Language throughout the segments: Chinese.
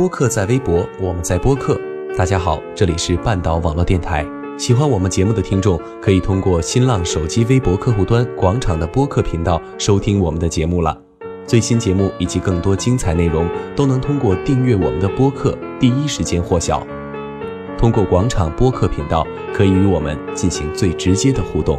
播客在微博，我们在播客。大家好，这里是半岛网络电台。喜欢我们节目的听众，可以通过新浪手机微博客户端“广场”的播客频道收听我们的节目了。最新节目以及更多精彩内容，都能通过订阅我们的播客第一时间获晓。通过广场播客频道，可以与我们进行最直接的互动。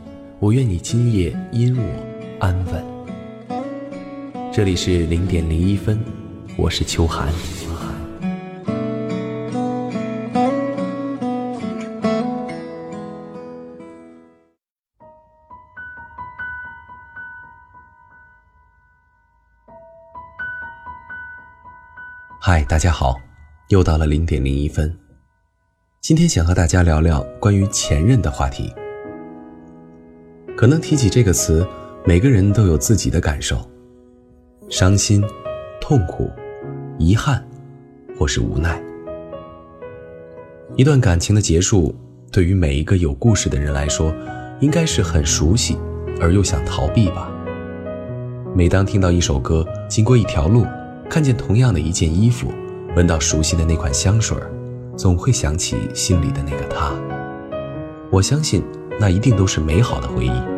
我愿你今夜因我安稳。这里是零点零一分，我是秋寒。嗨，大家好，又到了零点零一分。今天想和大家聊聊关于前任的话题。可能提起这个词，每个人都有自己的感受：伤心、痛苦、遗憾，或是无奈。一段感情的结束，对于每一个有故事的人来说，应该是很熟悉，而又想逃避吧。每当听到一首歌，经过一条路。看见同样的一件衣服，闻到熟悉的那款香水总会想起心里的那个他。我相信那一定都是美好的回忆。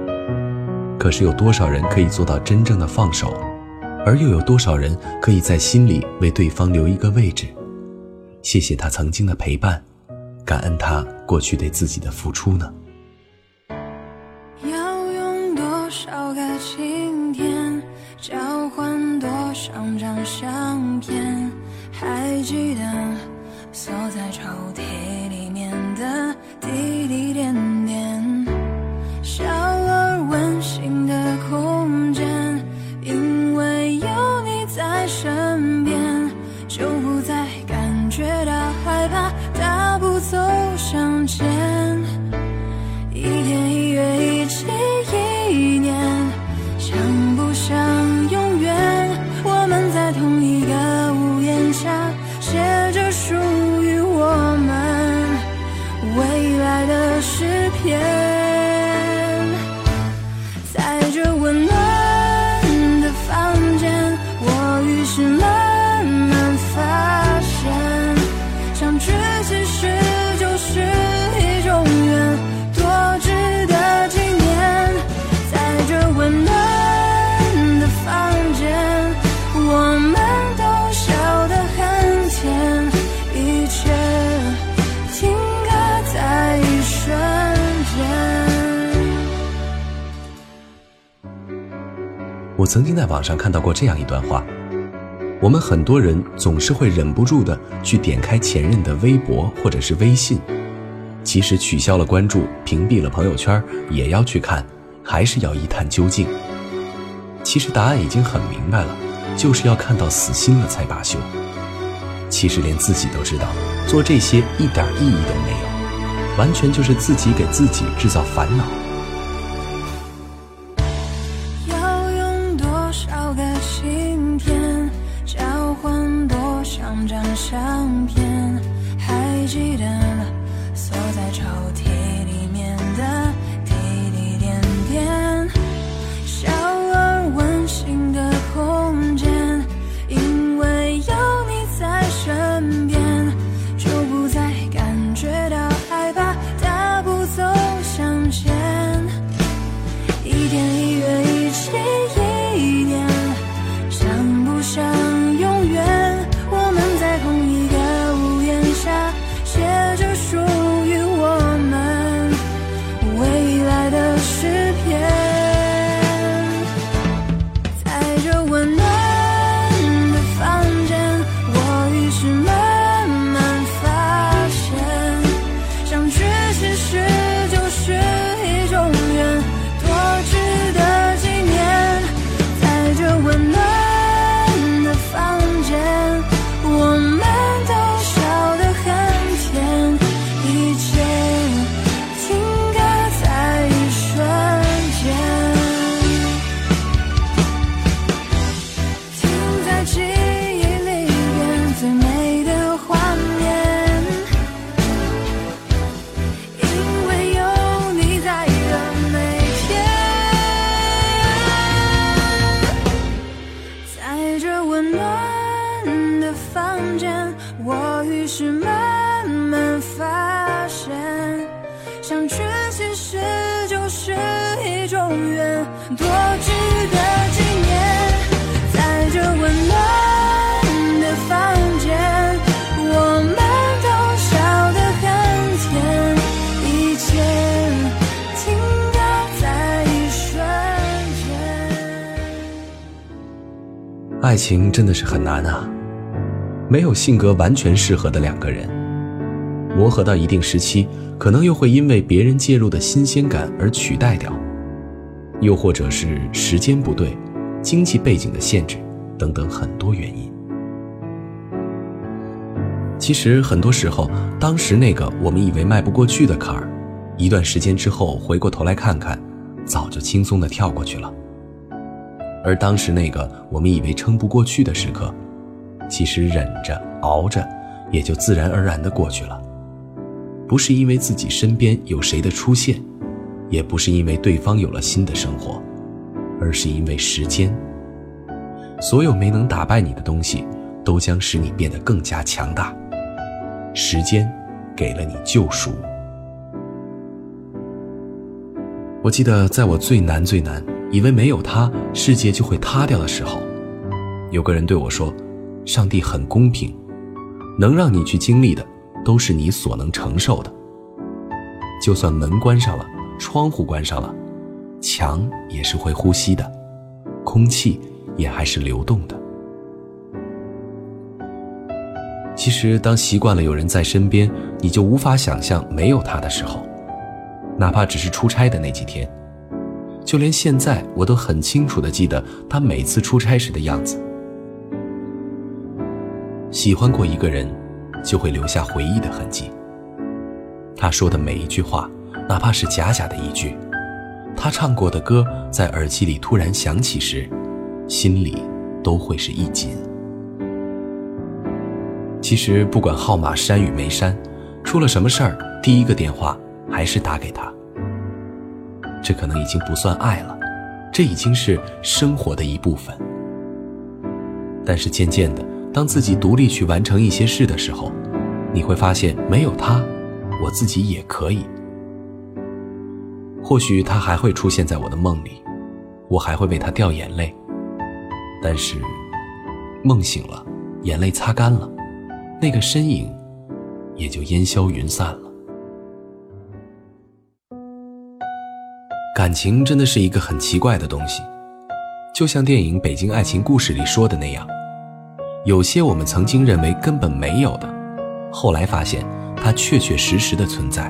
可是有多少人可以做到真正的放手，而又有多少人可以在心里为对方留一个位置？谢谢他曾经的陪伴，感恩他过去对自己的付出呢？要用多少个晴天？交换多少张相片？还记得锁在抽屉里面我曾经在网上看到过这样一段话：我们很多人总是会忍不住的去点开前任的微博或者是微信，即使取消了关注、屏蔽了朋友圈，也要去看，还是要一探究竟。其实答案已经很明白了，就是要看到死心了才罢休。其实连自己都知道，做这些一点意义都没有，完全就是自己给自己制造烦恼。张相片，还记得锁在抽屉。其实就是一种缘，多值得纪念。在这温暖的房间，我们都笑得很甜，一切停格在一瞬间。爱情真的是很难啊，没有性格完全适合的两个人，磨合到一定时期，可能又会因为别人介入的新鲜感而取代掉，又或者是时间不对、经济背景的限制等等很多原因。其实很多时候，当时那个我们以为迈不过去的坎儿，一段时间之后回过头来看看，早就轻松的跳过去了。而当时那个我们以为撑不过去的时刻，其实忍着熬着，也就自然而然的过去了。不是因为自己身边有谁的出现，也不是因为对方有了新的生活，而是因为时间。所有没能打败你的东西，都将使你变得更加强大。时间，给了你救赎。我记得在我最难最难，以为没有他世界就会塌掉的时候，有个人对我说：“上帝很公平，能让你去经历的，都是你所能承受的。就算门关上了，窗户关上了，墙也是会呼吸的，空气也还是流动的。”其实，当习惯了有人在身边，你就无法想象没有他的时候，哪怕只是出差的那几天，就连现在我都很清楚的记得他每次出差时的样子。喜欢过一个人，就会留下回忆的痕迹。他说的每一句话，哪怕是假假的一句，他唱过的歌在耳机里突然响起时，心里都会是一紧。其实不管号码删与没删，出了什么事儿，第一个电话还是打给他。这可能已经不算爱了，这已经是生活的一部分。但是渐渐的，当自己独立去完成一些事的时候，你会发现没有他，我自己也可以。或许他还会出现在我的梦里，我还会为他掉眼泪。但是，梦醒了，眼泪擦干了。那个身影，也就烟消云散了。感情真的是一个很奇怪的东西，就像电影《北京爱情故事》里说的那样，有些我们曾经认为根本没有的，后来发现它确确实实的存在；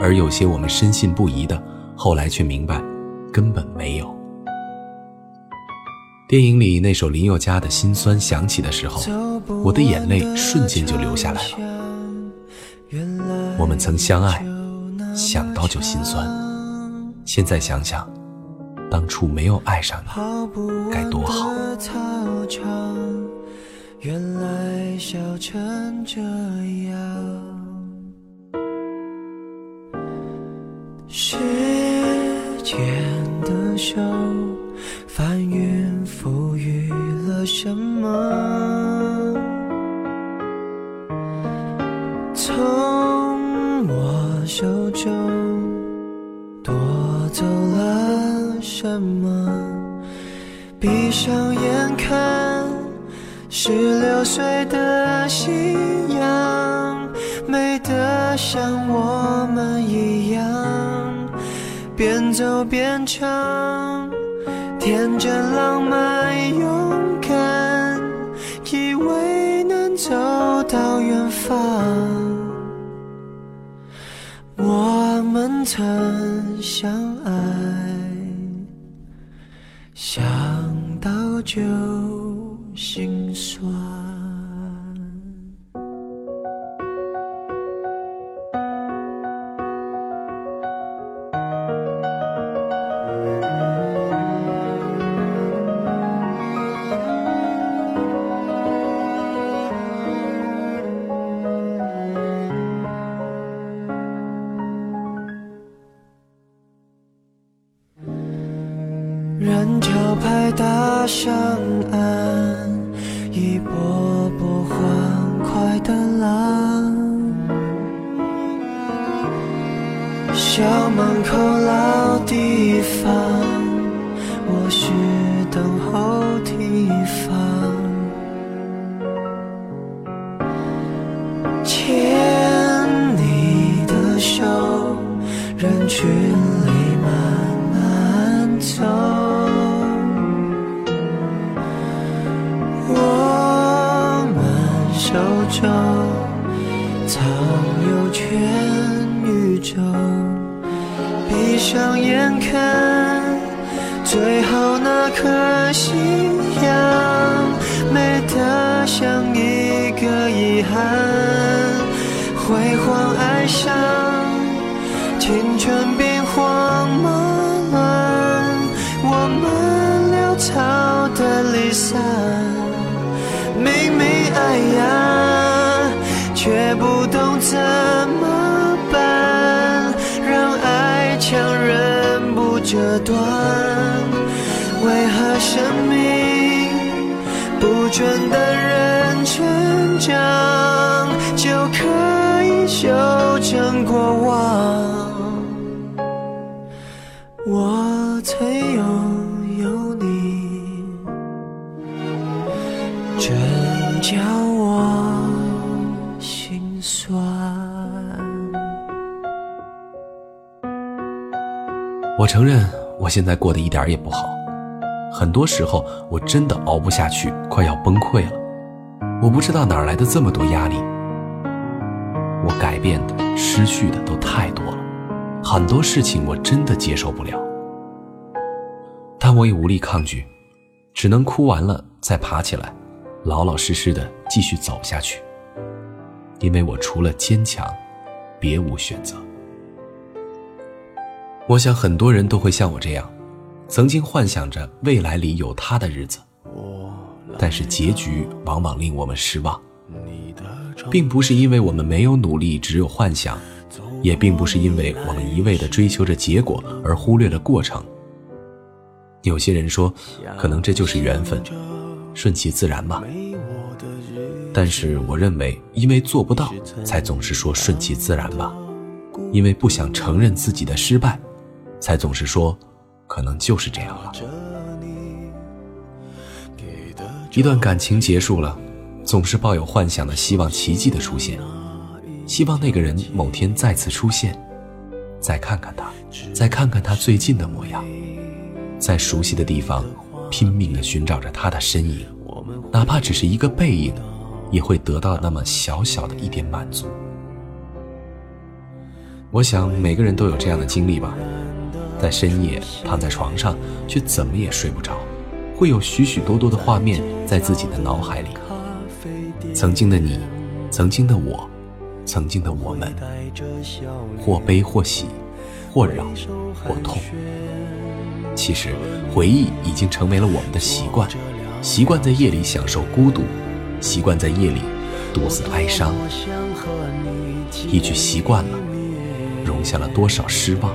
而有些我们深信不疑的，后来却明白根本没有。电影里那首林宥嘉的心酸响起的时候，我的眼泪瞬间就流下来了。我们曾相爱，想到就心酸。现在想想，当初没有爱上你，该多好。原来笑成这样。时间的手翻云覆雨了什么？闭上眼看，十六岁的夕阳，美得像我们一样，边走边唱，天真浪漫勇敢，以为能走到远方。我们曾相爱，就心酸。人潮拍打上岸，最后那颗夕阳，美得像一个遗憾。辉煌爱上，青春变荒马乱，我们潦草的离散。明明爱呀，却不懂怎么办，让爱强忍不折断。不准等人成长，就可以修正过往？我曾拥有你。真叫我心酸。我承认，我现在过得一点儿也不好。很多时候，我真的熬不下去，快要崩溃了。我不知道哪来的这么多压力。我改变的、失去的都太多了，很多事情我真的接受不了。但我也无力抗拒，只能哭完了再爬起来，老老实实的继续走下去。因为我除了坚强，别无选择。我想很多人都会像我这样，曾经幻想着未来里有他的日子，但是结局往往令我们失望。并不是因为我们没有努力，只有幻想，也并不是因为我们一味的追求着结果而忽略了过程。有些人说，可能这就是缘分，顺其自然吧。但是我认为，因为做不到，才总是说顺其自然吧；因为不想承认自己的失败，才总是说可能就是这样了。一段感情结束了，总是抱有幻想的希望奇迹的出现，希望那个人某天再次出现，再看看他，再看看他最近的模样，在熟悉的地方拼命地寻找着他的身影，哪怕只是一个背影。也会得到那么小小的一点满足。我想每个人都有这样的经历吧，在深夜躺在床上，却怎么也睡不着，会有许许多多的画面在自己的脑海里。曾经的你，曾经的我，曾经的我们，或悲或喜，或扰或痛。其实，回忆已经成为了我们的习惯，习惯在夜里享受孤独。习惯在夜里独自哀伤，一句习惯了，容下了多少失望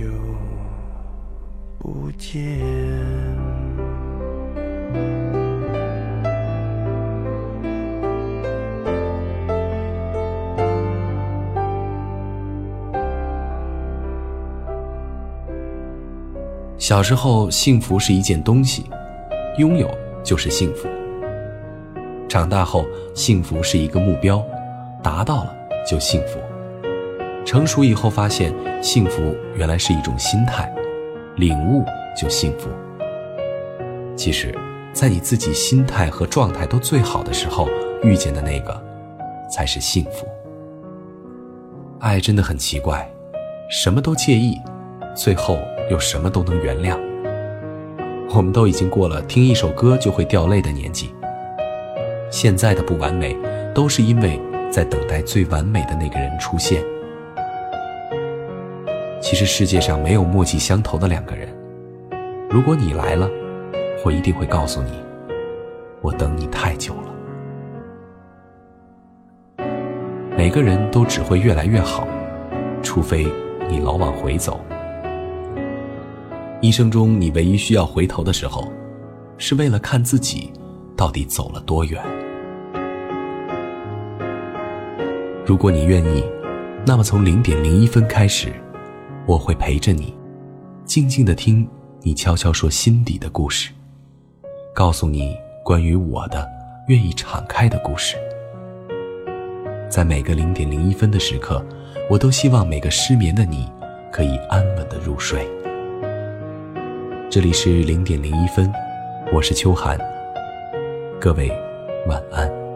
久不见。小时候，幸福是一件东西，拥有就是幸福。长大后，幸福是一个目标，达到了就幸福。成熟以后，发现幸福原来是一种心态，领悟就幸福。其实，在你自己心态和状态都最好的时候遇见的那个，才是幸福。爱真的很奇怪，什么都介意，最后又什么都能原谅。我们都已经过了听一首歌就会掉泪的年纪。现在的不完美，都是因为在等待最完美的那个人出现。其实世界上没有默契相投的两个人。如果你来了，我一定会告诉你，我等你太久了。每个人都只会越来越好，除非你老往回走。一生中你唯一需要回头的时候，是为了看自己到底走了多远。如果你愿意，那么从零点零一分开始。我会陪着你，静静的听你悄悄说心底的故事，告诉你关于我的愿意敞开的故事。在每个零点零一分的时刻，我都希望每个失眠的你可以安稳的入睡。这里是零点零一分，我是秋寒，各位晚安。